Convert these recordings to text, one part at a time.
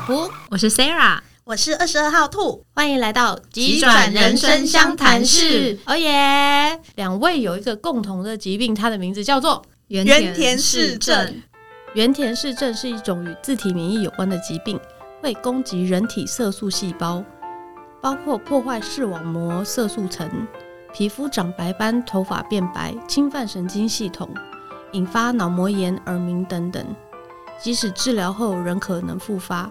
阿璞，我是 Sarah，我是二十二号兔，欢迎来到急转人生相谈室。哦耶！两位有一个共同的疾病，它的名字叫做原田氏症。原田氏症是一种与自体免疫有关的疾病，会攻击人体色素细胞，包括破坏视网膜色素层、皮肤长白斑、头发变白、侵犯神经系统、引发脑膜炎、耳鸣等等。即使治疗后仍可能复发。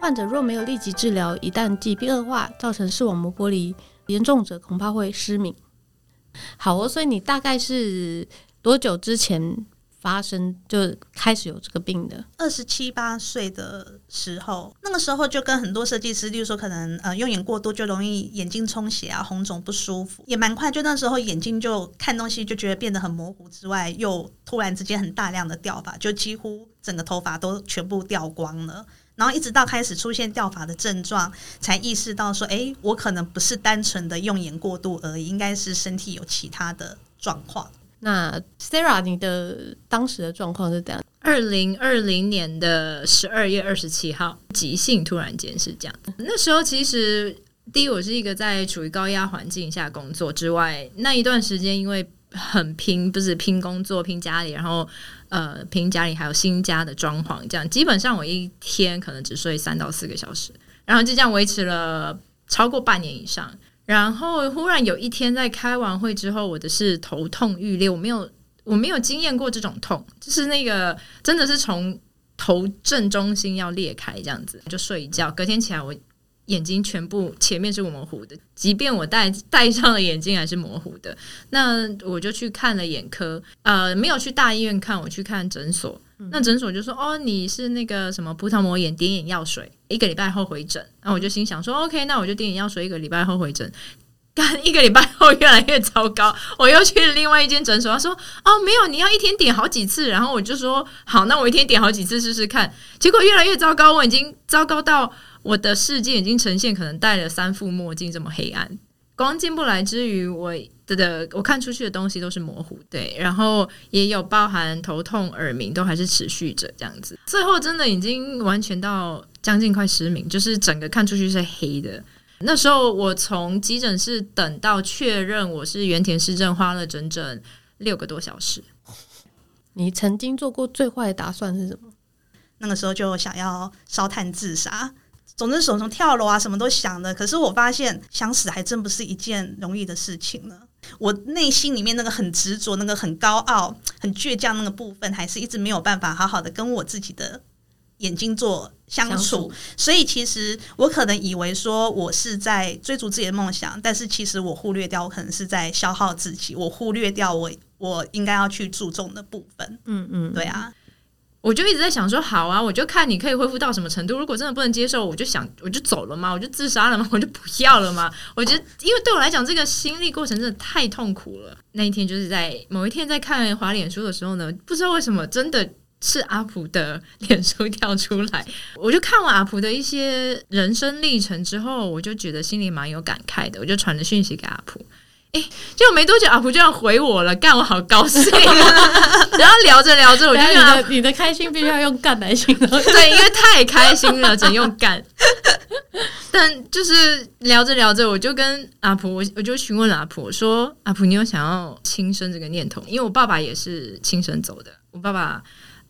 患者若没有立即治疗，一旦疾病恶化，造成视网膜剥离，严重者恐怕会失明。好哦，所以你大概是多久之前发生就开始有这个病的？二十七八岁的时候，那个时候就跟很多设计师，例如说可能呃用眼过度就容易眼睛充血啊、红肿不舒服，也蛮快，就那时候眼睛就看东西就觉得变得很模糊之外，又突然之间很大量的掉发，就几乎整个头发都全部掉光了。然后一直到开始出现掉发的症状，才意识到说，哎，我可能不是单纯的用眼过度而已，应该是身体有其他的状况。那 Sarah，你的当时的状况是怎样？二零二零年的十二月二十七号，急性突然间是这样。那时候其实第一，我是一个在处于高压环境下工作之外，那一段时间因为很拼，不是拼工作、拼家里，然后。呃，平家里还有新家的装潢，这样基本上我一天可能只睡三到四个小时，然后就这样维持了超过半年以上。然后忽然有一天在开完会之后，我的是头痛欲裂，我没有我没有经验过这种痛，就是那个真的是从头正中心要裂开这样子，就睡一觉，隔天起来我。眼睛全部前面是模糊的，即便我戴戴上了眼镜还是模糊的。那我就去看了眼科，呃，没有去大医院看，我去看诊所。嗯、那诊所就说：“哦，你是那个什么葡萄膜炎，点眼药水，一个礼拜后回诊。”那我就心想说：“OK，那我就点眼药水，一个礼拜后回诊。”干一个礼拜后越来越糟糕，我又去另外一间诊所，他说：“哦，没有，你要一天点好几次。”然后我就说：“好，那我一天点好几次试试看。”结果越来越糟糕，我已经糟糕到。我的世界已经呈现可能戴了三副墨镜这么黑暗，光进不来之余，我的的我看出去的东西都是模糊，对，然后也有包含头痛、耳鸣，都还是持续着这样子。最后真的已经完全到将近快失明，就是整个看出去是黑的。那时候我从急诊室等到确认我是原田氏症，花了整整六个多小时。你曾经做过最坏的打算是什么？那个时候就想要烧炭自杀。总之，手从跳楼啊，什么都想的。可是我发现，想死还真不是一件容易的事情呢。我内心里面那个很执着、那个很高傲、很倔强那个部分，还是一直没有办法好好的跟我自己的眼睛做相处。所以，其实我可能以为说我是在追逐自己的梦想，但是其实我忽略掉，我可能是在消耗自己。我忽略掉我我应该要去注重的部分。嗯嗯，对啊。我就一直在想说，好啊，我就看你可以恢复到什么程度。如果真的不能接受，我就想我就走了嘛，我就自杀了嘛，我就不要了嘛。我觉得，因为对我来讲，这个心历过程真的太痛苦了。那一天就是在某一天在看华脸书的时候呢，不知道为什么，真的是阿普的脸书跳出来，我就看完阿普的一些人生历程之后，我就觉得心里蛮有感慨的，我就传了讯息给阿普。哎，结果没多久，阿普就要回我了，干我好高兴啊！然后聊着聊着，我就觉得你的开心必须要用干来形容，对，因为太开心了，只能用干。但就是聊着聊着，我就跟阿普，我我就询问了阿璞，说阿普，你有想要轻生这个念头？因为我爸爸也是轻生走的，我爸爸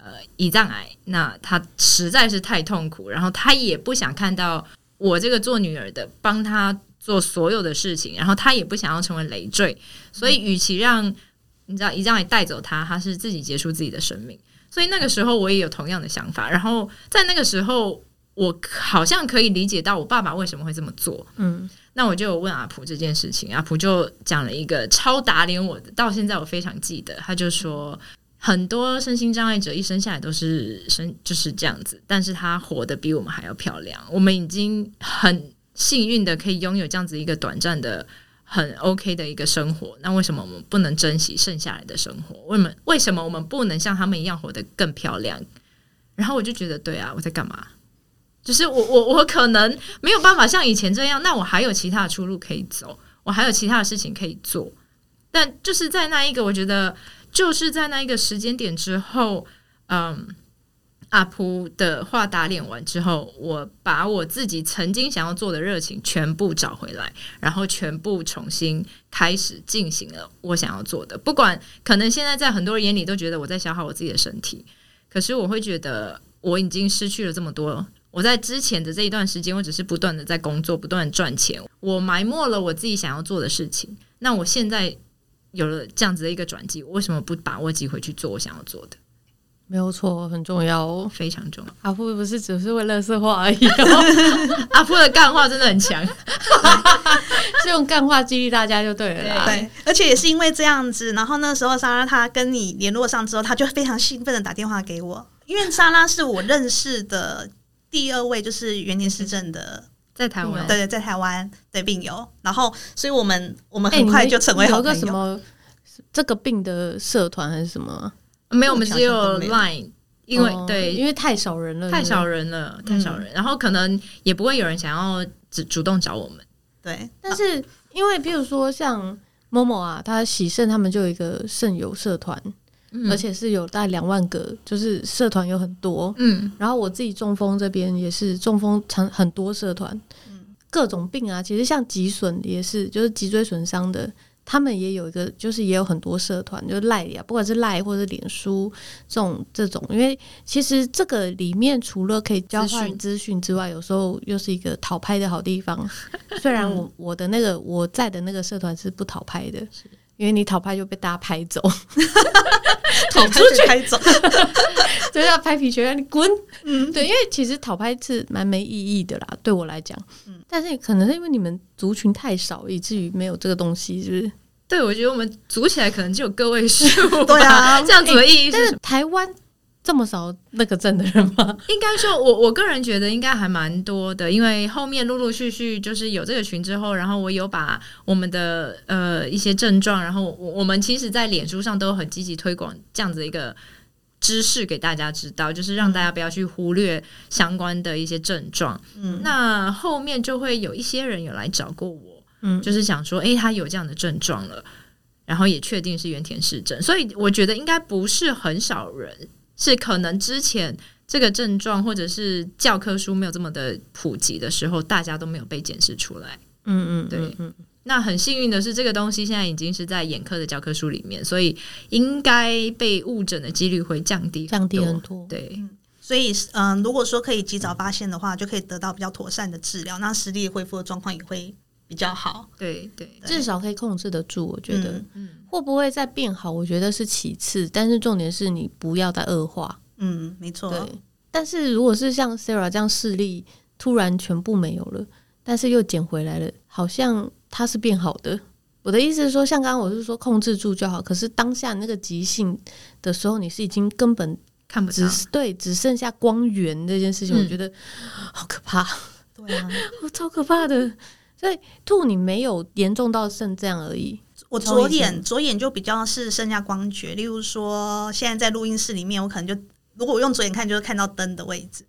呃胰脏癌，那他实在是太痛苦，然后他也不想看到我这个做女儿的帮他。做所有的事情，然后他也不想要成为累赘，所以与其让你知道胰脏癌带走他，他是自己结束自己的生命。所以那个时候我也有同样的想法，然后在那个时候，我好像可以理解到我爸爸为什么会这么做。嗯，那我就问阿普这件事情，阿普就讲了一个超打脸我的，到现在我非常记得。他就说，很多身心障碍者一生下来都是生就是这样子，但是他活得比我们还要漂亮。我们已经很。幸运的可以拥有这样子一个短暂的很 OK 的一个生活，那为什么我们不能珍惜剩下来的生活？为什么为什么我们不能像他们一样活得更漂亮？然后我就觉得，对啊，我在干嘛？就是我我我可能没有办法像以前这样，那我还有其他的出路可以走，我还有其他的事情可以做。但就是在那一个，我觉得就是在那一个时间点之后，嗯，阿璞的话打脸完之后，我把我自己曾经想要做的热情全部找回来，然后全部重新开始进行了我想要做的。不管可能现在在很多人眼里都觉得我在消耗我自己的身体，可是我会觉得我已经失去了这么多。我在之前的这一段时间，我只是不断的在工作，不断赚钱，我埋没了我自己想要做的事情。那我现在有了这样子的一个转机，我为什么不把握机会去做我想要做的？没有错，很重要哦，非常重要。阿富不是只是为垃圾话而已哦，阿富的干话真的很强，是用干话激励大家就对了啦。对，而且也是因为这样子，然后那时候莎拉她跟你联络上之后，她就非常兴奋的打电话给我，因为莎拉是我认识的第二位就是园林市政的，在台湾，对。对，在台湾对病友，然后所以我们我们很快就成为好朋友。有个什么这个病的社团还是什么？没有，我们只有 Line，因为、哦、对，因为太少人了，太少人了，太少人，嗯、然后可能也不会有人想要主主动找我们。对，但是因为比如说像 Momo 啊，他喜肾他们就有一个肾友社团，嗯、而且是有大概两万个，就是社团有很多。嗯，然后我自己中风这边也是中风常很多社团，嗯，各种病啊，其实像脊损也是，就是脊椎损伤的。他们也有一个，就是也有很多社团，就是赖呀，不管是赖或者脸书这种这种，因为其实这个里面除了可以交换资讯之外，有时候又是一个讨拍的好地方。虽然我我的那个我在的那个社团是不讨拍的，因为你讨拍就被大家拍走，讨出去拍走，就要拍皮球，让你滚。嗯，对，因为其实讨拍是蛮没意义的啦，对我来讲。嗯，但是可能是因为你们族群太少，以至于没有这个东西，是不是？对，我觉得我们组起来可能就有个位数。对啊，这样子的意义是。但是台湾这么少那个症的人吗？应该说我，我我个人觉得应该还蛮多的，因为后面陆陆续续就是有这个群之后，然后我有把我们的呃一些症状，然后我我们其实，在脸书上都很积极推广这样子的一个知识给大家知道，就是让大家不要去忽略相关的一些症状。嗯，那后面就会有一些人有来找过我。嗯，就是想说，诶、欸，他有这样的症状了，然后也确定是原田氏症，所以我觉得应该不是很少人，是可能之前这个症状或者是教科书没有这么的普及的时候，大家都没有被检视出来。嗯嗯，对，嗯。那很幸运的是，这个东西现在已经是在眼科的教科书里面，所以应该被误诊的几率会降低降低很多。对，嗯、所以嗯、呃，如果说可以及早发现的话，就可以得到比较妥善的治疗，那视力恢复的状况也会。比较好，对对，至少可以控制得住。我觉得，嗯，会不会再变好？我觉得是其次，但是重点是你不要再恶化。嗯，没错。对，但是如果是像 Sarah 这样视力突然全部没有了，但是又捡回来了，好像它是变好的。我的意思是说，像刚刚我是说控制住就好，可是当下那个急性的时候，你是已经根本看不到，对，只剩下光源这件事情，我觉得好可怕。对啊，我超可怕的。所以兔，你没有严重到剩这样而已。我左眼左眼就比较是剩下光觉，例如说现在在录音室里面，我可能就如果我用左眼看，就是看到灯的位置，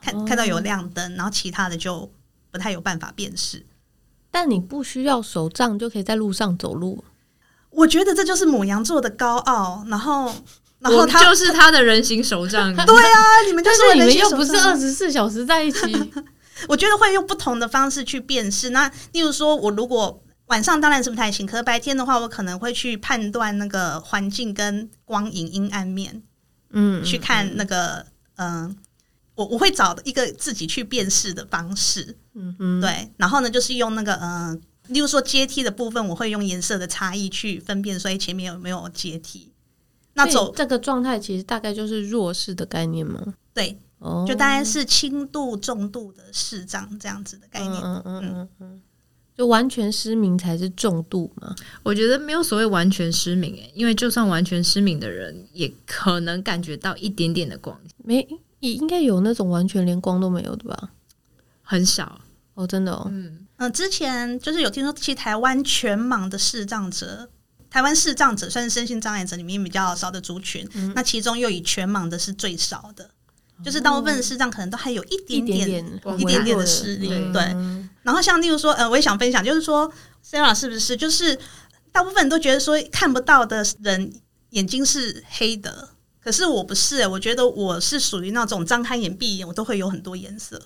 看、哦、看到有亮灯，然后其他的就不太有办法辨识。但你不需要手杖就可以在路上走路。我觉得这就是母羊座的高傲，然后 然后他就是他的人形手杖。对啊，你们就是你们又不是二十四小时在一起。我觉得会用不同的方式去辨识。那例如说，我如果晚上当然是不太行，可是白天的话，我可能会去判断那个环境跟光影阴暗面，嗯，去看那个嗯、呃，我我会找一个自己去辨识的方式，嗯嗯，对。然后呢，就是用那个嗯、呃，例如说阶梯的部分，我会用颜色的差异去分辨，所以前面有没有阶梯。那走这个状态其实大概就是弱势的概念吗？对。就大概是轻度、重度的视障这样子的概念，嗯嗯嗯嗯，就完全失明才是重度嘛？我觉得没有所谓完全失明诶，因为就算完全失明的人，也可能感觉到一点点的光，没也应该有那种完全连光都没有的吧？很少。哦，真的哦，嗯。嗯，之前就是有听说，其实台湾全盲的视障者，台湾视障者算是身心障碍者里面比较少的族群，嗯、那其中又以全盲的是最少的。就是大部分的视障可能都还有一点点、一点点的视力，对。然后像例如说，呃，我也想分享，就是说，Sarah 是不是就是大部分人都觉得说看不到的人眼睛是黑的，可是我不是、欸，我觉得我是属于那种张开眼闭眼，我都会有很多颜色。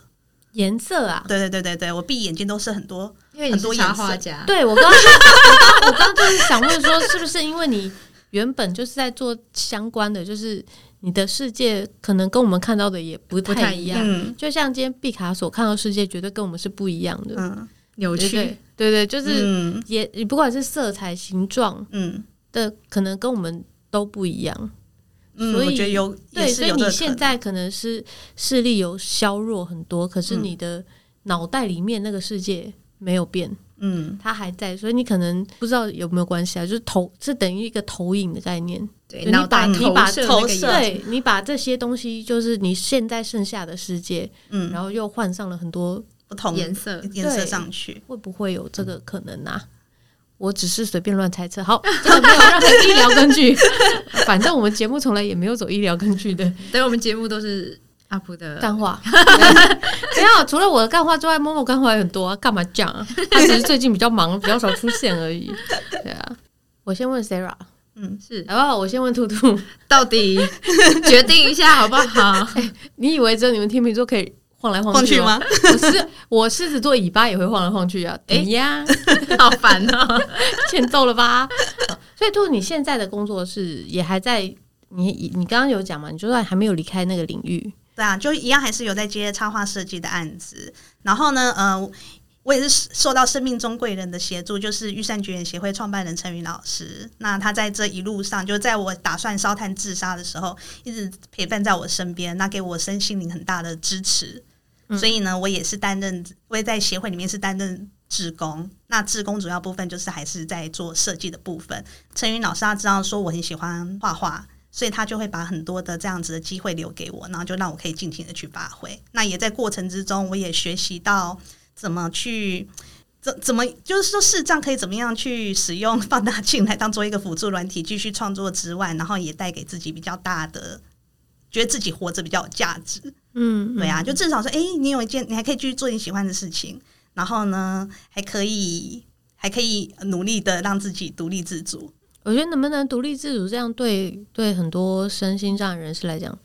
颜色啊？对对对对对，我闭眼睛都是很多，因为你是插画家。对我刚刚 我刚刚就是想问说，是不是因为你原本就是在做相关的，就是你的世界可能跟我们看到的也不太一样。嗯，就像今天毕卡索看到世界，绝对跟我们是不一样的。嗯，扭曲。对对，就是也你不管是色彩、形状，嗯的，可能跟我们都不一样。嗯，所以我觉得有，对，所以你现在可能是视力有削弱很多，可是你的脑袋里面那个世界没有变，嗯，它还在，所以你可能不知道有没有关系啊？就是投是等于一个投影的概念，对，你把你把投射，对你把这些东西，就是你现在剩下的世界，嗯，然后又换上了很多不同颜色。颜色上去，会不会有这个可能啊？我只是随便乱猜测，好，这个没有任何医疗根据。反正我们节目从来也没有走医疗根据的，对，我们节目都是阿普的干话。没有，除了我的干话之外，默默干话也很多啊，干嘛讲啊？他只是最近比较忙，比较少出现而已。对啊，我先问 Sarah，嗯，是，好不好？我先问兔兔，到底 决定一下好不好？欸，你以为只有你们天秤座可以？晃来晃去，吗？我是我狮子座尾巴也会晃来晃去啊！哎呀，好烦哦，欠揍了吧？所以兔，你现在的工作是也还在你你刚刚有讲嘛？你就算还没有离开那个领域，对啊，就一样还是有在接插画设计的案子。然后呢，呃。我也是受到生命中贵人的协助，就是玉山觉园协会创办人陈云老师。那他在这一路上，就在我打算烧炭自杀的时候，一直陪伴在我身边，那给我身心灵很大的支持。嗯、所以呢，我也是担任，我也在协会里面是担任志工。那志工主要部分就是还是在做设计的部分。陈云老师他知道说我很喜欢画画，所以他就会把很多的这样子的机会留给我，然后就让我可以尽情的去发挥。那也在过程之中，我也学习到。怎么去怎怎么就是说视障可以怎么样去使用放大镜来当做一个辅助软体继续创作之外，然后也带给自己比较大的觉得自己活着比较有价值。嗯，对啊，就至少说，哎，你有一件你还可以继续做你喜欢的事情，然后呢还可以还可以努力的让自己独立自主。我觉得能不能独立自主，这样对对很多身心障碍人士来讲，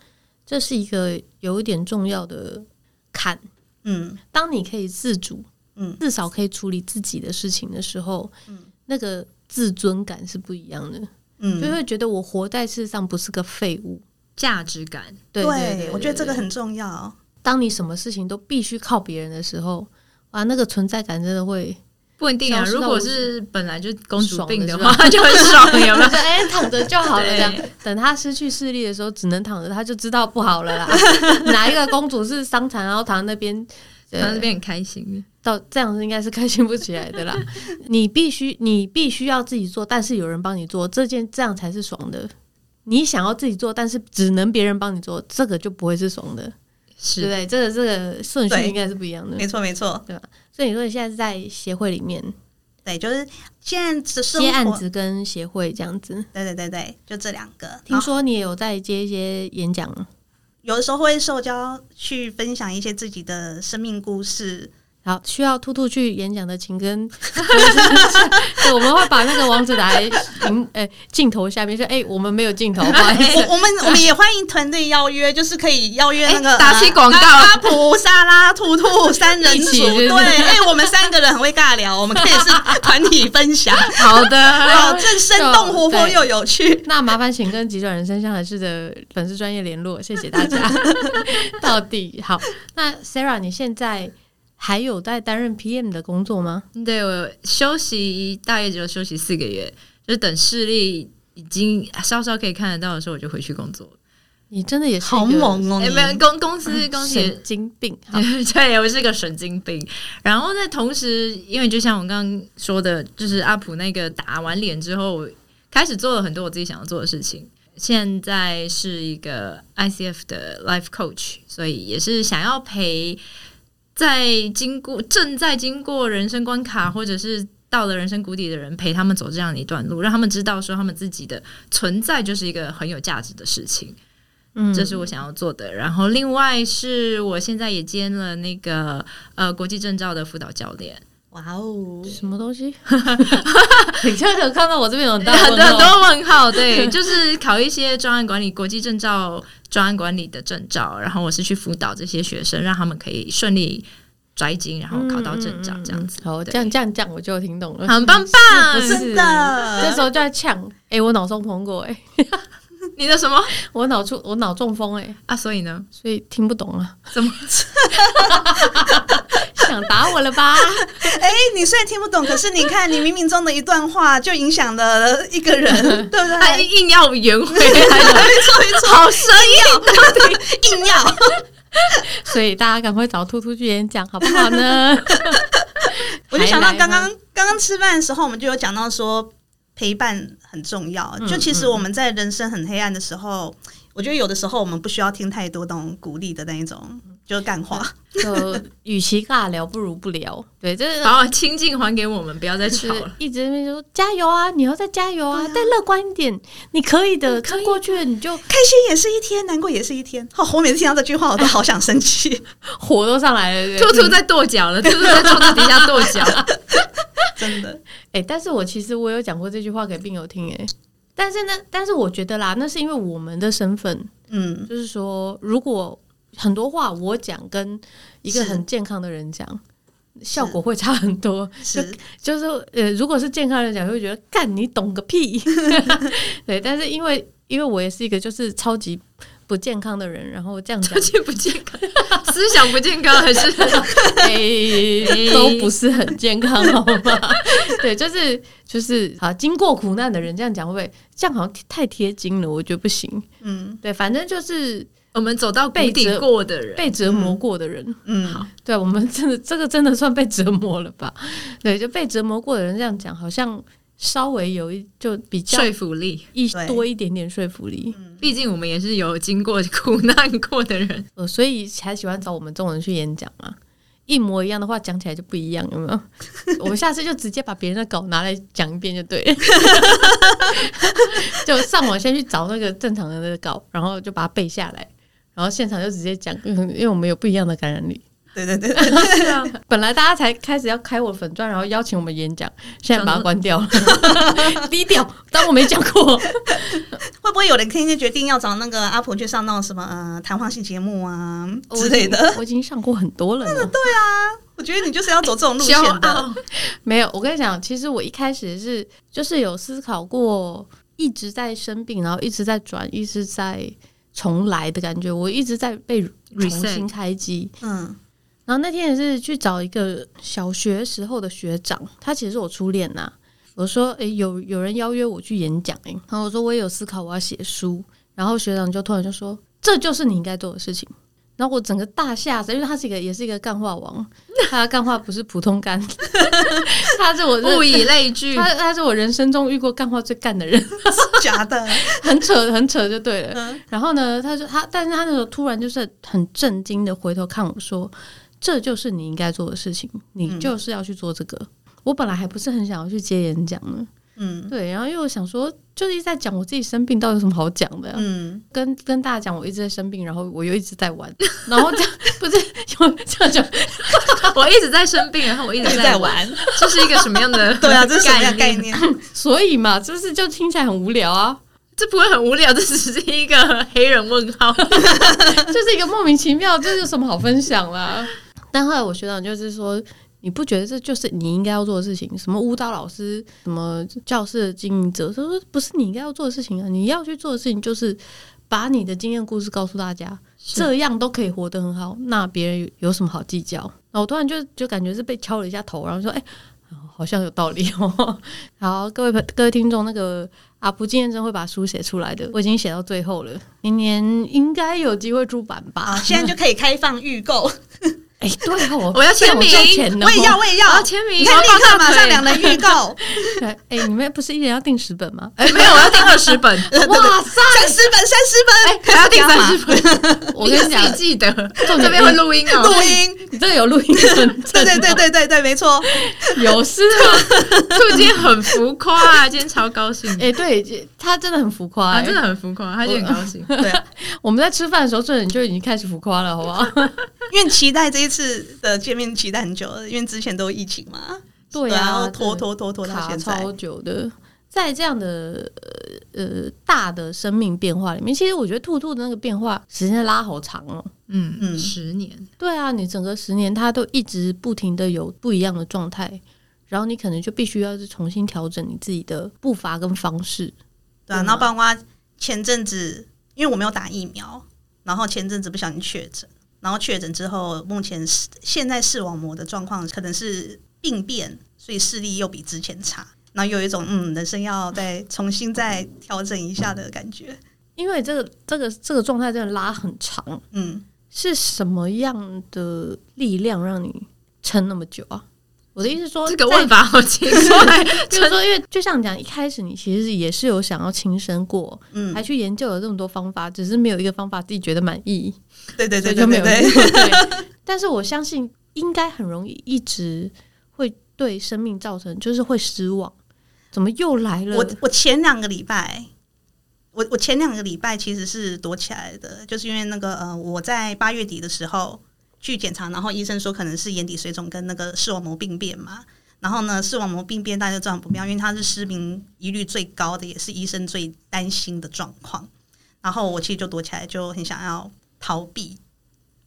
这是一个有一点重要的坎。嗯，当你可以自主，嗯，至少可以处理自己的事情的时候，嗯，那个自尊感是不一样的，嗯，就会觉得我活在世上不是个废物，价值感，对，我觉得这个很重要。当你什么事情都必须靠别人的时候，哇，那个存在感真的会。不一定啊，如果是本来就公主病的话，就很爽，有没有？哎、欸，躺着就好了。这样，等他失去视力的时候，只能躺着，他就知道不好了啦。哪一个公主是伤残，然后躺在那边，躺在那边很开心？到这样子应该是开心不起来的啦。你必须，你必须要自己做，但是有人帮你做这件，这样才是爽的。你想要自己做，但是只能别人帮你做，这个就不会是爽的。是对，对，这个这个顺序应该是不一样的。没错，没错，对吧？所以你说你现在是在协会里面，对，就是现在是接案子跟协会这样子。对对对对，就这两个。听说你也有在接一些演讲，有的时候会受邀去分享一些自己的生命故事。好，需要兔兔去演讲的，请跟，对，我们会把那个网址打在镜诶镜头下面说，哎、欸，我们没有镜头，不好意思，我我们我们也欢迎团队邀约，就是可以邀约那个、欸、打起广告，阿普、沙拉、兔兔三人组，对，哎、欸，我们三个人很会尬聊，我们可以是团体分享，好的，保证生动活泼又有趣。那麻烦请跟急转人生相来世的粉丝专业联络，谢谢大家。到底好，那 Sarah，你现在？还有在担任 PM 的工作吗？对，我休息大约只有休息四个月，就是等视力已经稍稍可以看得到的时候，我就回去工作。你真的也是好猛哦！没有公公司公司神经病，对，我是个神经病。然后在同时，因为就像我刚刚说的，就是阿普那个打完脸之后，我开始做了很多我自己想要做的事情。现在是一个 ICF 的 Life Coach，所以也是想要陪。在经过正在经过人生关卡，或者是到了人生谷底的人，陪他们走这样的一段路，让他们知道说他们自己的存在就是一个很有价值的事情。嗯，这是我想要做的。然后，另外是我现在也兼了那个呃国际证照的辅导教练。哇哦，什么东西？你现在有看到我这边有很大 很多问号？对，就是考一些专案管理、国际证照、专案管理的证照，然后我是去辅导这些学生，让他们可以顺利摘金，然后考到证照，这样子。好，这样这样这样我就听懂了，很棒棒，真的。这时候就在呛，哎，我脑中风过，哎。你的什么？我脑出我脑中风哎、欸、啊！所以呢？所以听不懂了。怎么？想打我了吧？哎、欸，你虽然听不懂，可是你看，你冥冥中的一段话就影响了一个人，对不对？他硬要圆回来，没错没错，好生硬，到底硬要。所以大家赶快找兔兔去演讲，好不好呢？我就想到刚刚刚刚吃饭的时候，我们就有讲到说。陪伴很重要，就其实我们在人生很黑暗的时候，我觉得有的时候我们不需要听太多那种鼓励的那一种，就是干话。就与其尬聊，不如不聊。对，就是把清静还给我们，不要再吵了。一直在说加油啊，你要再加油啊，再乐观一点，你可以的。撑过去了，你就开心也是一天，难过也是一天。好，我每次听到这句话，我都好想生气，火都上来了。兔兔在跺脚了，兔兔在桌子底下跺脚。真的，哎、欸，但是我其实我有讲过这句话给病友听，哎，但是呢，但是我觉得啦，那是因为我们的身份，嗯，就是说，如果很多话我讲跟一个很健康的人讲，效果会差很多，是。就，就是呃，如果是健康人讲，会觉得干你懂个屁，对，但是因为因为我也是一个就是超级。不健康的人，然后这样讲，不健康，思想不健康，还是诶 都不是很健康，好吗？对，就是就是啊，经过苦难的人这样讲会不会？这样好像太贴金了，我觉得不行。嗯，对，反正就是我们走到被底过的人，被折磨过的人。嗯，好，对，我们真的这个真的算被折磨了吧？对，就被折磨过的人这样讲，好像。稍微有一就比较说服力，一多一点点说服力。毕竟我们也是有经过苦难过的人，呃，所以才喜欢找我们这种人去演讲嘛。一模一样的话讲起来就不一样，有没有？我们下次就直接把别人的稿拿来讲一遍就对了，就上网先去找那个正常的那个稿，然后就把它背下来，然后现场就直接讲，因为我们有不一样的感染力。对对对，对，对啊！本来大家才开始要开我粉钻，然后邀请我们演讲，现在把它关掉了，低调，当我没讲过。会不会有人今天决定要找那个阿婆去上那种什么呃谈话性节目啊之类的？我已经上过很多了。对啊，我觉得你就是要走这种路线的。没有，我跟你讲，其实我一开始是就是有思考过，一直在生病，然后一直在转，一直在重来的感觉，我一直在被重新开机。嗯。然后那天也是去找一个小学时候的学长，他其实是我初恋呐。我说：“诶，有有人邀约我去演讲，诶。”然后我说：“我也有思考，我要写书。”然后学长就突然就说：“这就是你应该做的事情。”然后我整个大吓死，因为他是一个也是一个干话王，他的干话不是普通干，他是我物以类聚，他他是我人生中遇过干话最干的人，假的，很扯很扯就对了。嗯、然后呢，他说他，但是他那时候突然就是很震惊的回头看我说。这就是你应该做的事情，你就是要去做这个。嗯、我本来还不是很想要去接演讲呢，嗯，对。然后因为我想说，就是一直在讲我自己生病，到底有什么好讲的？嗯，跟跟大家讲我一直在生病，然后我又一直在玩，然后这样不是有这样讲，我一直在生病，然后我一直在玩，这是一个什么样的？对啊，这是什么样概念？所以嘛，就是就听起来很无聊啊。这不会很无聊，这只是一个黑人问号，就是一个莫名其妙，这有什么好分享啦？但后来我学长就是说，你不觉得这就是你应该要做的事情？什么舞蹈老师，什么教室的经营者，他说不是你应该要做的事情啊！你要去做的事情就是把你的经验故事告诉大家，这样都可以活得很好。那别人有什么好计较？那我突然就就感觉是被敲了一下头，然后说，哎，好像有道理哦。好，各位朋各位听众，那个阿璞今天真会把书写出来的，我已经写到最后了，明年应该有机会出版吧？现在就可以开放预购。哎，对哦，我要签名，我也要，我也要，我要签名，你看立刻马上两人预告。哎，你们不是一人要订十本吗？哎，没有，我要订二十本。哇塞，三十本，三十本，还要订三十本。我跟你讲，记得这边会录音哦，录音，你这个有录音？对对对对对对，没错，有事吗？兔今天很浮夸啊，今天超高兴。哎，对，他真的很浮夸，真的很浮夸，他就很高兴。对啊，我们在吃饭的时候，这人就已经开始浮夸了，好不好？因为期待这一次。的见面期待很久了，因为之前都疫情嘛。对啊，然后拖拖拖拖到现在超久的。在这样的呃呃大的生命变化里面，其实我觉得兔兔的那个变化时间拉好长哦。嗯嗯，十年。对啊，你整个十年，它都一直不停的有不一样的状态，然后你可能就必须要是重新调整你自己的步伐跟方式。对啊，然后包括前阵子，因为我没有打疫苗，然后前阵子不小心确诊，然后确诊之后，目前现在视网膜的状况可能是病变，所以视力又比之前差。然后有一种嗯，人生要再重新再调整一下的感觉，因为这个这个这个状态真的拉很长，嗯，是什么样的力量让你撑那么久啊？我的意思是说，这个问法好奇怪，就是说，因为就像你讲，一开始你其实也是有想要轻生过，嗯，还去研究了这么多方法，只是没有一个方法自己觉得满意，对对对，就没有对，对。但是我相信，应该很容易一直会对生命造成，就是会失望。怎么又来了？我我前两个礼拜，我我前两个礼拜其实是躲起来的，就是因为那个呃，我在八月底的时候去检查，然后医生说可能是眼底水肿跟那个视网膜病变嘛。然后呢，视网膜病变大家都知道很不妙，因为它是失明疑虑最高的，也是医生最担心的状况。然后我其实就躲起来，就很想要逃避，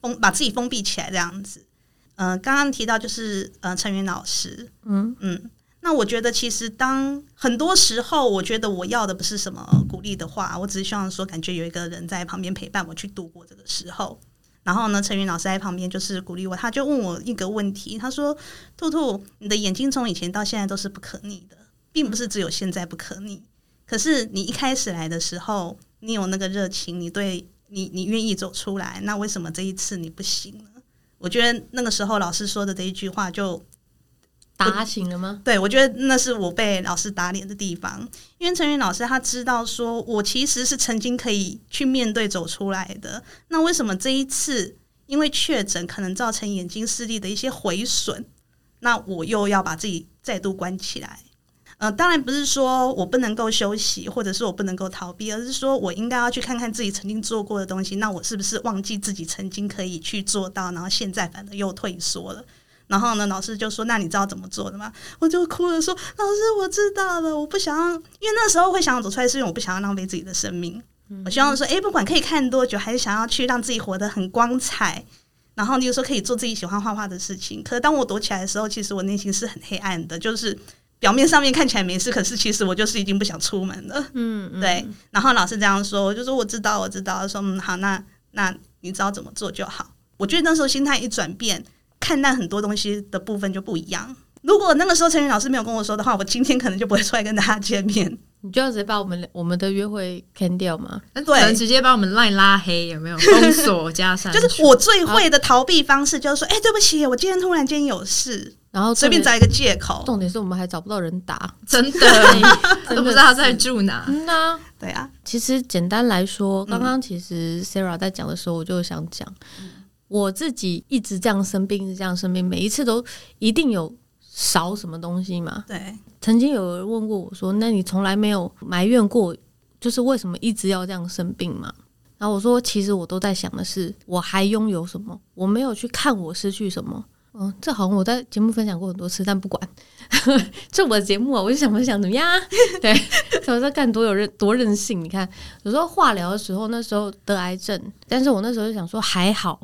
封把自己封闭起来这样子。嗯、呃，刚刚提到就是呃，陈云老师，嗯嗯。那我觉得，其实当很多时候，我觉得我要的不是什么鼓励的话，我只是希望说，感觉有一个人在旁边陪伴我去度过这个时候。然后呢，陈云老师在旁边就是鼓励我，他就问我一个问题，他说：“兔兔，你的眼睛从以前到现在都是不可逆的，并不是只有现在不可逆。可是你一开始来的时候，你有那个热情，你对你你愿意走出来，那为什么这一次你不行呢？”我觉得那个时候老师说的这一句话就。打醒了吗？对，我觉得那是我被老师打脸的地方，因为陈云老师他知道说我其实是曾经可以去面对走出来的，那为什么这一次因为确诊可能造成眼睛视力的一些毁损，那我又要把自己再度关起来？呃，当然不是说我不能够休息，或者是我不能够逃避，而是说我应该要去看看自己曾经做过的东西，那我是不是忘记自己曾经可以去做到，然后现在反而又退缩了？然后呢，老师就说：“那你知道怎么做的吗？”我就哭了说：“老师，我知道了，我不想要，因为那时候会想要走出来，是因为我不想要浪费自己的生命。嗯、我希望说，诶，不管可以看多久，还是想要去让自己活得很光彩。然后你有时候可以做自己喜欢画画的事情。可是当我躲起来的时候，其实我内心是很黑暗的，就是表面上面看起来没事，可是其实我就是已经不想出门了。嗯，嗯对。然后老师这样说，我就说我知道，我知道。说嗯，好，那那你知道怎么做就好。我觉得那时候心态一转变。”看待很多东西的部分就不一样。如果那个时候陈云老师没有跟我说的话，我今天可能就不会出来跟大家见面。你就要直接把我们我们的约会 can 掉吗？对，直接把我们 line 拉黑，有没有封锁加删？就是我最会的逃避方式，就是说，哎、欸，对不起，我今天突然间有事，然后随便找一个借口。重点是我们还找不到人打，真的，都不知道他在住哪。嗯呐、啊，对啊。其实简单来说，刚刚其实 Sarah 在讲的时候，我就想讲。嗯我自己一直这样生病，是这样生病，每一次都一定有少什么东西嘛？对。曾经有人问过我说：“那你从来没有埋怨过，就是为什么一直要这样生病吗？”然后我说：“其实我都在想的是，我还拥有什么？我没有去看我失去什么。”嗯，这好像我在节目分享过很多次，但不管，这我的节目啊，我就想分享怎么样？对，我在干多有任多任性。你看，有时候化疗的时候，那时候得癌症，但是我那时候就想说还好。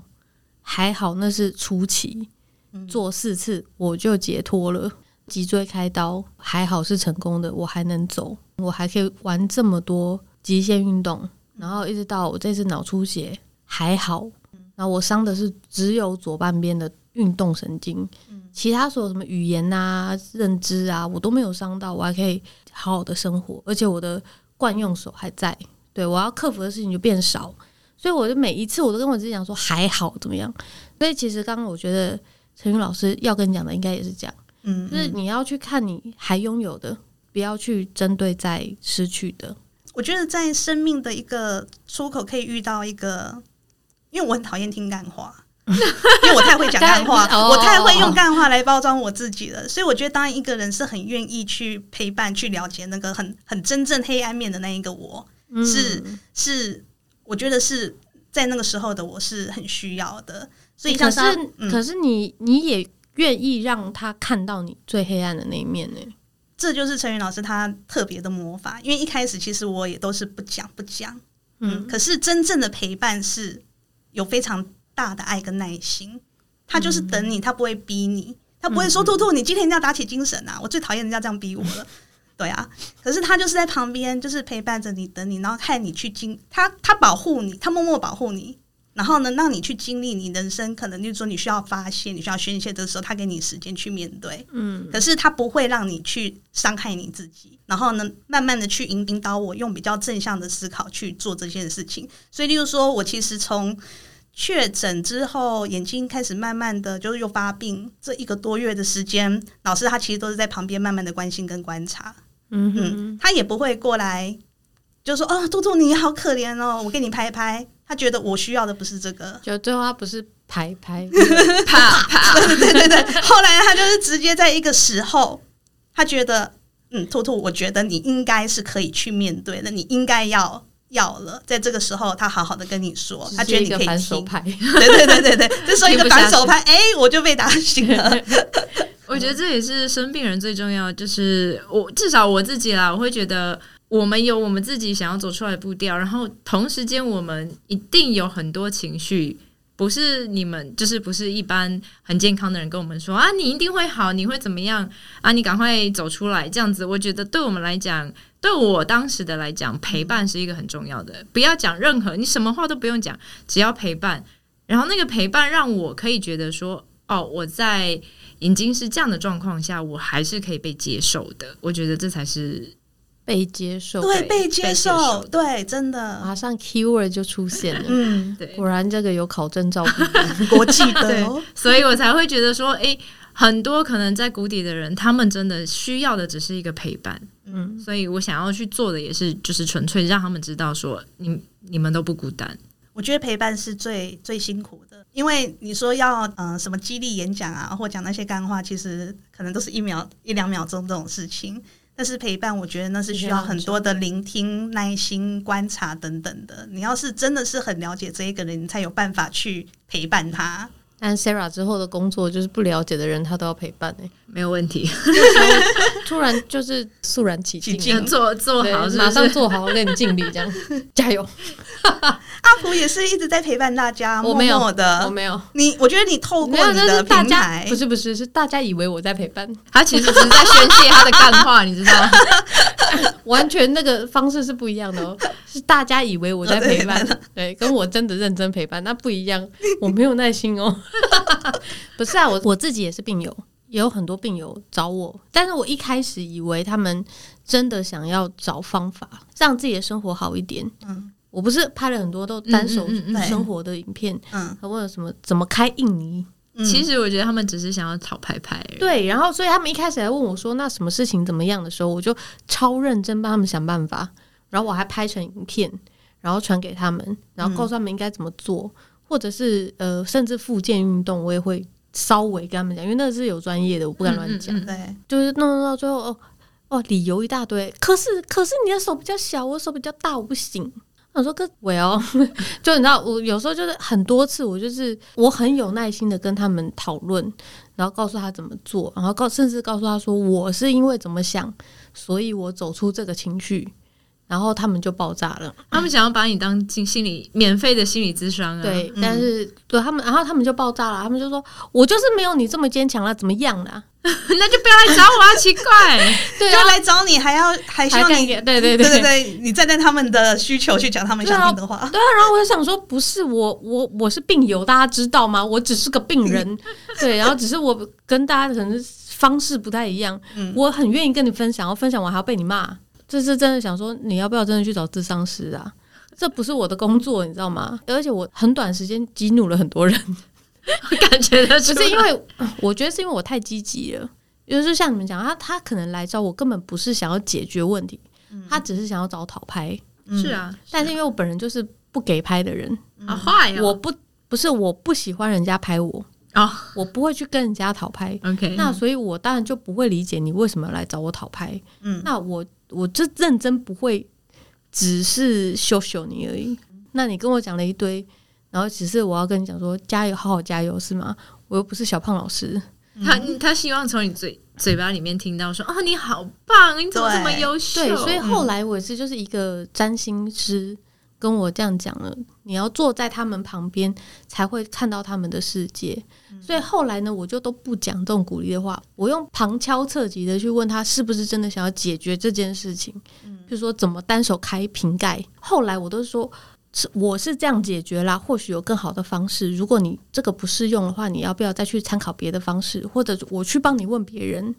还好那是初期，做四次我就解脱了。脊椎开刀还好是成功的，我还能走，我还可以玩这么多极限运动。然后一直到我这次脑出血还好，然后我伤的是只有左半边的运动神经，其他所有什么语言啊、认知啊，我都没有伤到，我还可以好好的生活，而且我的惯用手还在。对，我要克服的事情就变少。所以我就每一次我都跟我自己讲说还好怎么样？所以其实刚刚我觉得陈云老师要跟你讲的应该也是这样，嗯，嗯，就是你要去看你还拥有的，不要去针对在失去的。我觉得在生命的一个出口可以遇到一个，因为我很讨厌听干话，因为我太会讲干话，我太会用干话来包装我自己了。所以我觉得当一个人是很愿意去陪伴、去了解那个很很真正黑暗面的那一个我，是是。我觉得是在那个时候的我是很需要的，所以像可是、嗯、可是你你也愿意让他看到你最黑暗的那一面呢？这就是陈云老师他特别的魔法，因为一开始其实我也都是不讲不讲，嗯，嗯，可是真正的陪伴是有非常大的爱跟耐心，他就是等你，他不会逼你，他不会说兔兔，你今天一定要打起精神啊！我最讨厌人家这样逼我了，对啊，可是他就是在旁边，就是陪伴着你，等你，然后看你去经，他他保护你，他默默保护你。然后呢，让你去经历你人生，可能就是说你需要发泄，你需要宣泄的时候，他给你时间去面对。嗯，可是他不会让你去伤害你自己。然后呢，慢慢的去引引导我，用比较正向的思考去做这件事情。所以，例如说我其实从确诊之后，眼睛开始慢慢的就是又发病，这一个多月的时间，老师他其实都是在旁边慢慢的关心跟观察。嗯哼嗯，他也不会过来就说：“哦，兔兔你好可怜哦，我给你拍一拍。”他觉得我需要的不是这个，就最后他不是拍拍啪啪，对对对对。后来他就是直接在一个时候，他觉得嗯，兔兔，我觉得你应该是可以去面对的，你应该要要了。在这个时候，他好好的跟你说，他觉得你可以反手拍，对对对对对，就说一个反手拍，哎，我就被打醒了。我觉得这也是生病人最重要，就是我至少我自己啦，我会觉得。我们有我们自己想要走出来的步调，然后同时间我们一定有很多情绪，不是你们就是不是一般很健康的人跟我们说啊，你一定会好，你会怎么样啊？你赶快走出来，这样子，我觉得对我们来讲，对我当时的来讲，陪伴是一个很重要的。不要讲任何，你什么话都不用讲，只要陪伴。然后那个陪伴让我可以觉得说，哦，我在已经是这样的状况下，我还是可以被接受的。我觉得这才是。被接受，对，被接受，对，真的，马上 keyword 就出现了，嗯，对，果然这个有考证照，国际的，所以我才会觉得说，诶，很多可能在谷底的人，他们真的需要的只是一个陪伴，嗯，所以我想要去做的也是，就是纯粹让他们知道说，你你们都不孤单。我觉得陪伴是最最辛苦的，因为你说要嗯、呃、什么激励演讲啊，或讲那些干话，其实可能都是一秒一两秒钟这种事情。但是陪伴，我觉得那是需要很多的聆听、耐心、观察等等的。你要是真的是很了解这一个人，你才有办法去陪伴他。但 Sarah 之后的工作就是不了解的人，他都要陪伴诶、欸，没有问题。突然就是肃然起敬，做做好是是，马上做好，给你敬礼，这样 加油。阿福也是一直在陪伴大家，我没有默默的，我没有。你我觉得你透过你的平台，不是不是，是大家以为我在陪伴，他其实只是在宣泄他的干话，你知道吗？完全那个方式是不一样的哦，是大家以为我在陪伴，对，跟我真的认真陪伴那不一样，我没有耐心哦。不是啊，我我自己也是病友，也有很多病友找我，但是我一开始以为他们真的想要找方法让自己的生活好一点，嗯。我不是拍了很多都单手生活的影片，嗯，他问了什么怎么开印尼？其实我觉得他们只是想要讨拍拍。对，然后所以他们一开始来问我说：“那什么事情怎么样的时候，我就超认真帮他们想办法。然后我还拍成影片，然后传给他们，然后告诉他们应该怎么做，或者是呃，甚至复健运动，我也会稍微跟他们讲，因为那是有专业的，我不敢乱讲。对，就是弄弄到最后，哦哦，理由一大堆。可是可是你的手比较小，我手比较大，我不行。”我说：“哥，我要 就你知道，我有时候就是很多次，我就是我很有耐心的跟他们讨论，然后告诉他怎么做，然后告甚至告诉他说，我是因为怎么想，所以我走出这个情绪，然后他们就爆炸了。他们想要把你当心心理免费的心理咨商啊，对，但是对他们，然后他们就爆炸了，他们就说，我就是没有你这么坚强了，怎么样了？” 那就不要来找我啊！奇怪，对啊，就来找你还要还需要你，对对对对对，你站在他们的需求去讲他们想听的话。对啊，对啊，然后我就想说，不是我我我是病友，大家知道吗？我只是个病人，对，然后只是我跟大家可能方式不太一样。嗯，我很愿意跟你分享，然后分享完还要被你骂，这是真的想说，你要不要真的去找智商师啊？这不是我的工作，你知道吗？而且我很短时间激怒了很多人。我 感觉的只是因为，我觉得是因为我太积极了。就是像你们讲，他他可能来找我，根本不是想要解决问题，他只是想要找讨拍。是啊，但是因为我本人就是不给拍的人啊，坏，我不不是我不喜欢人家拍我啊，我不会去跟人家讨拍。OK，那所以我当然就不会理解你为什么要来找我讨拍。嗯，那我我就认真不会只是羞羞你而已。那你跟我讲了一堆。然后只是我要跟你讲说加油，好好加油，是吗？我又不是小胖老师。他他希望从你嘴嘴巴里面听到说哦，你好棒，你怎么这么优秀？对，所以后来我是就是一个占星师跟我这样讲了，你要坐在他们旁边才会看到他们的世界。所以后来呢，我就都不讲这种鼓励的话，我用旁敲侧击的去问他是不是真的想要解决这件事情，比如说怎么单手开瓶盖。后来我都说。是，我是这样解决啦。或许有更好的方式。如果你这个不适用的话，你要不要再去参考别的方式？或者我去帮你问别人。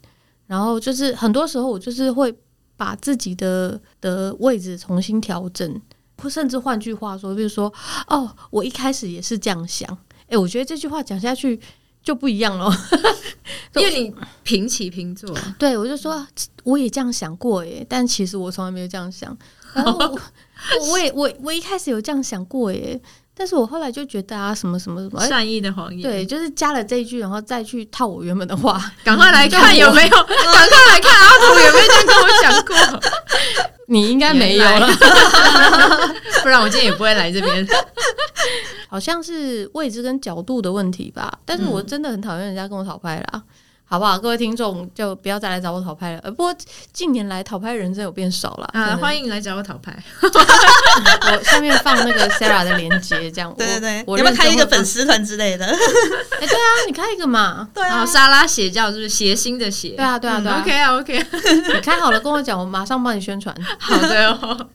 然后就是很多时候，我就是会把自己的的位置重新调整，或甚至换句话说，比如说，哦，我一开始也是这样想。诶，我觉得这句话讲下去就不一样了，因为你平起平坐。对，我就说我也这样想过耶，但其实我从来没有这样想。然后我。我也我我一开始有这样想过耶，但是我后来就觉得啊，什么什么什么善意的谎言，对，就是加了这一句，然后再去套我原本的话，赶快来看有没有，赶快来看阿土有没有这样跟我讲过？你应该没有了，不然我今天也不会来这边。好像是位置跟角度的问题吧，但是我真的很讨厌人家跟我讨拍啦。好不好？各位听众就不要再来找我讨拍了。呃，不过近年来讨拍人真有变少了。啊，欢迎来找我讨拍。我下面放那个 Sarah 的链接，这样。对对对，我要不要开一个粉丝团之类的？哎，对啊，你开一个嘛。对啊，沙拉邪教是不是谐星的邪？对啊，对啊，对啊。OK 啊，OK。你开好了跟我讲，我马上帮你宣传。好的哦。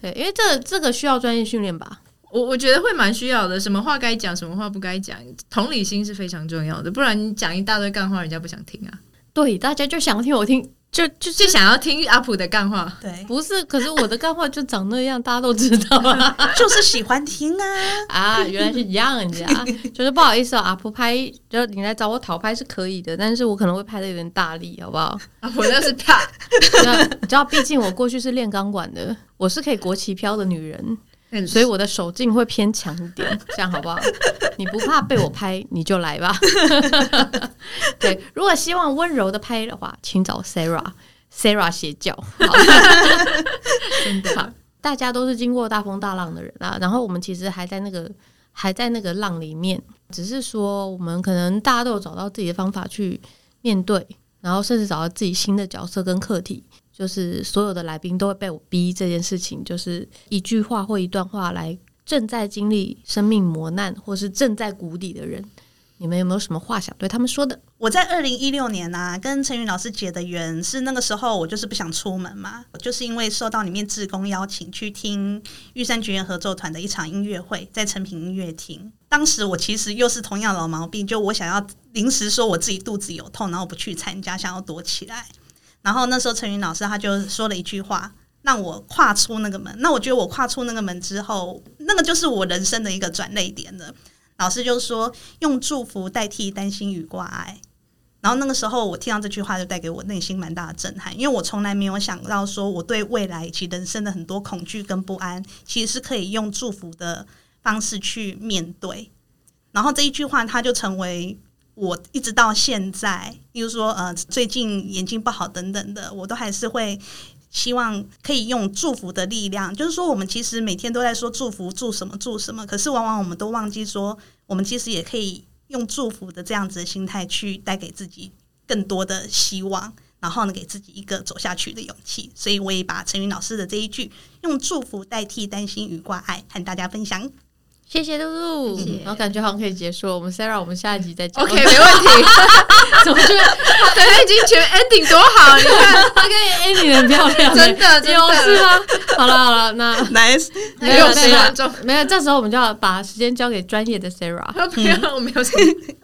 对，因为这这个需要专业训练吧。我我觉得会蛮需要的，什么话该讲，什么话不该讲，同理心是非常重要的，不然你讲一大堆干话，人家不想听啊。对，大家就想听我听，就就就想要听阿普的干话。对，不是，可是我的干话就长那样，大家都知道啊，就是喜欢听啊。啊，原来是一样子啊，就是不好意思哦，阿普拍，就你来找我讨拍是可以的，但是我可能会拍的有点大力，好不好？阿普那是怕，你知道，毕竟我过去是练钢管的，我是可以国旗飘的女人。所以我的手劲会偏强一点，这样好不好？你不怕被我拍，你就来吧。对，如果希望温柔的拍的话，请找 Sarah，Sarah 邪教。真的好，大家都是经过大风大浪的人啊。然后我们其实还在那个还在那个浪里面，只是说我们可能大家都有找到自己的方法去面对，然后甚至找到自己新的角色跟课题。就是所有的来宾都会被我逼这件事情，就是一句话或一段话来正在经历生命磨难或是正在谷底的人，你们有没有什么话想对他们说的？我在二零一六年呢、跟陈云老师结的缘是那个时候我就是不想出门嘛，就是因为受到里面志工邀请去听玉山觉园合作团的一场音乐会，在诚品音乐厅。当时我其实又是同样老毛病，就我想要临时说我自己肚子有痛，然后不去参加，想要躲起来。然后那时候陈云老师他就说了一句话，让我跨出那个门。那我觉得我跨出那个门之后，那个就是我人生的一个转捩点了。老师就说用祝福代替担心与挂碍。然后那个时候我听到这句话，就带给我内心蛮大的震撼，因为我从来没有想到说我对未来以及人生的很多恐惧跟不安，其实是可以用祝福的方式去面对。然后这一句话，它就成为。我一直到现在，比如说呃，最近眼睛不好等等的，我都还是会希望可以用祝福的力量。就是说，我们其实每天都在说祝福，祝什么祝什么，可是往往我们都忘记说，我们其实也可以用祝福的这样子的心态去带给自己更多的希望，然后呢，给自己一个走下去的勇气。所以，我也把陈云老师的这一句“用祝福代替担心与挂碍”和大家分享。谢谢露露，然后感觉好像可以结束了。我们 Sarah，我们下一集再讲。OK，没问题。怎么觉得？对，他已经觉得 ending 多好，你看他跟 ending 很漂亮，真的，真的是吗？好了好了，那 nice，没有没有没有，这时候我们就要把时间交给专业的 Sarah。不要，我没有什么。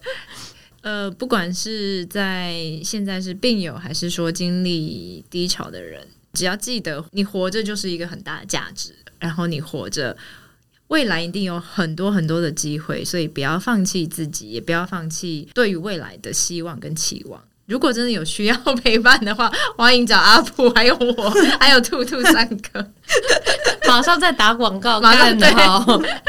呃，不管是在现在是病友，还是说经历低潮的人，只要记得你活着就是一个很大的价值，然后你活着。未来一定有很多很多的机会，所以不要放弃自己，也不要放弃对于未来的希望跟期望。如果真的有需要陪伴的话，欢迎找阿普，还有我，还有兔兔三个。马上在打广告，马上对，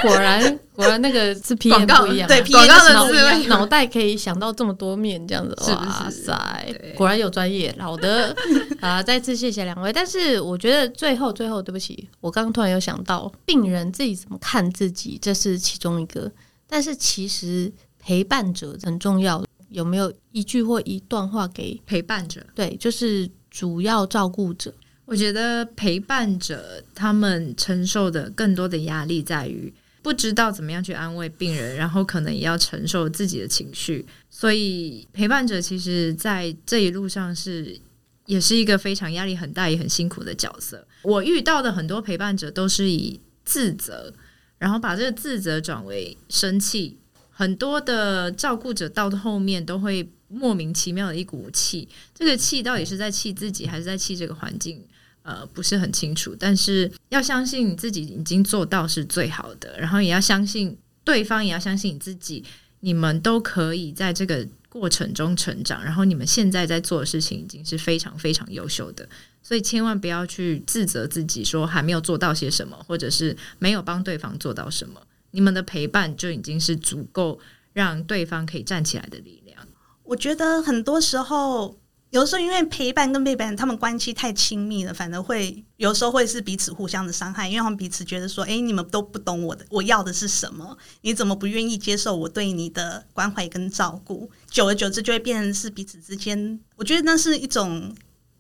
果然果然那个是 P M 不一样，对，广告的思维脑袋可以想到这么多面，这样子，哇塞，果然有专业。好的，啊，再次谢谢两位。但是我觉得最后最后，对不起，我刚刚突然有想到，病人自己怎么看自己，这是其中一个。但是其实陪伴者很重要。有没有一句或一段话给陪伴者？对，就是主要照顾者。我觉得陪伴者他们承受的更多的压力在于不知道怎么样去安慰病人，然后可能也要承受自己的情绪。所以陪伴者其实，在这一路上是也是一个非常压力很大也很辛苦的角色。我遇到的很多陪伴者都是以自责，然后把这个自责转为生气。很多的照顾者到后面都会莫名其妙的一股气，这个气到底是在气自己还是在气这个环境？呃，不是很清楚。但是要相信你自己已经做到是最好的，然后也要相信对方，也要相信你自己，你们都可以在这个过程中成长。然后你们现在在做的事情已经是非常非常优秀的，所以千万不要去自责自己，说还没有做到些什么，或者是没有帮对方做到什么。你们的陪伴就已经是足够让对方可以站起来的力量。我觉得很多时候，有时候因为陪伴跟陪伴，他们关系太亲密了，反而会有时候会是彼此互相的伤害，因为他们彼此觉得说：“哎，你们都不懂我的，我要的是什么？你怎么不愿意接受我对你的关怀跟照顾？”久而久之，就会变成是彼此之间。我觉得那是一种。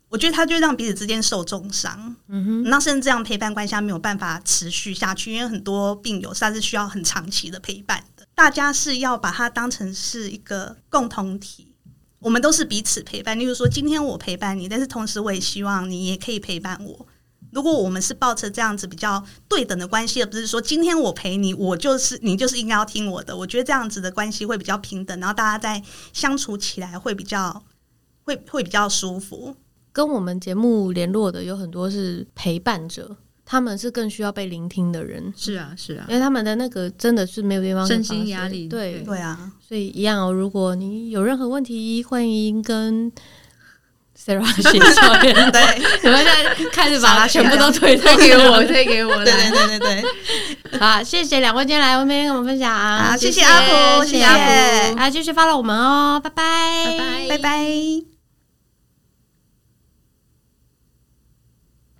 我觉得他就让彼此之间受重伤，嗯哼，那甚至这样陪伴关系没有办法持续下去，因为很多病友他是需要很长期的陪伴的。大家是要把它当成是一个共同体，我们都是彼此陪伴。例如说，今天我陪伴你，但是同时我也希望你也可以陪伴我。如果我们是抱着这样子比较对等的关系，而不是说今天我陪你，我就是你就是应该要听我的。我觉得这样子的关系会比较平等，然后大家在相处起来会比较会会比较舒服。跟我们节目联络的有很多是陪伴者，他们是更需要被聆听的人。是啊，是啊，因为他们的那个真的是没有地方身心压力。对对啊，所以一样哦。如果你有任何问题，欢迎跟 Sarah 学教练。对，我们现在开始把它全部都推推给我，推给我。对对对对对。好，谢谢两位今天来我们跟我们分享。好，谢谢阿普，谢谢阿普，来继续 follow 我们哦，拜拜，拜拜，拜拜。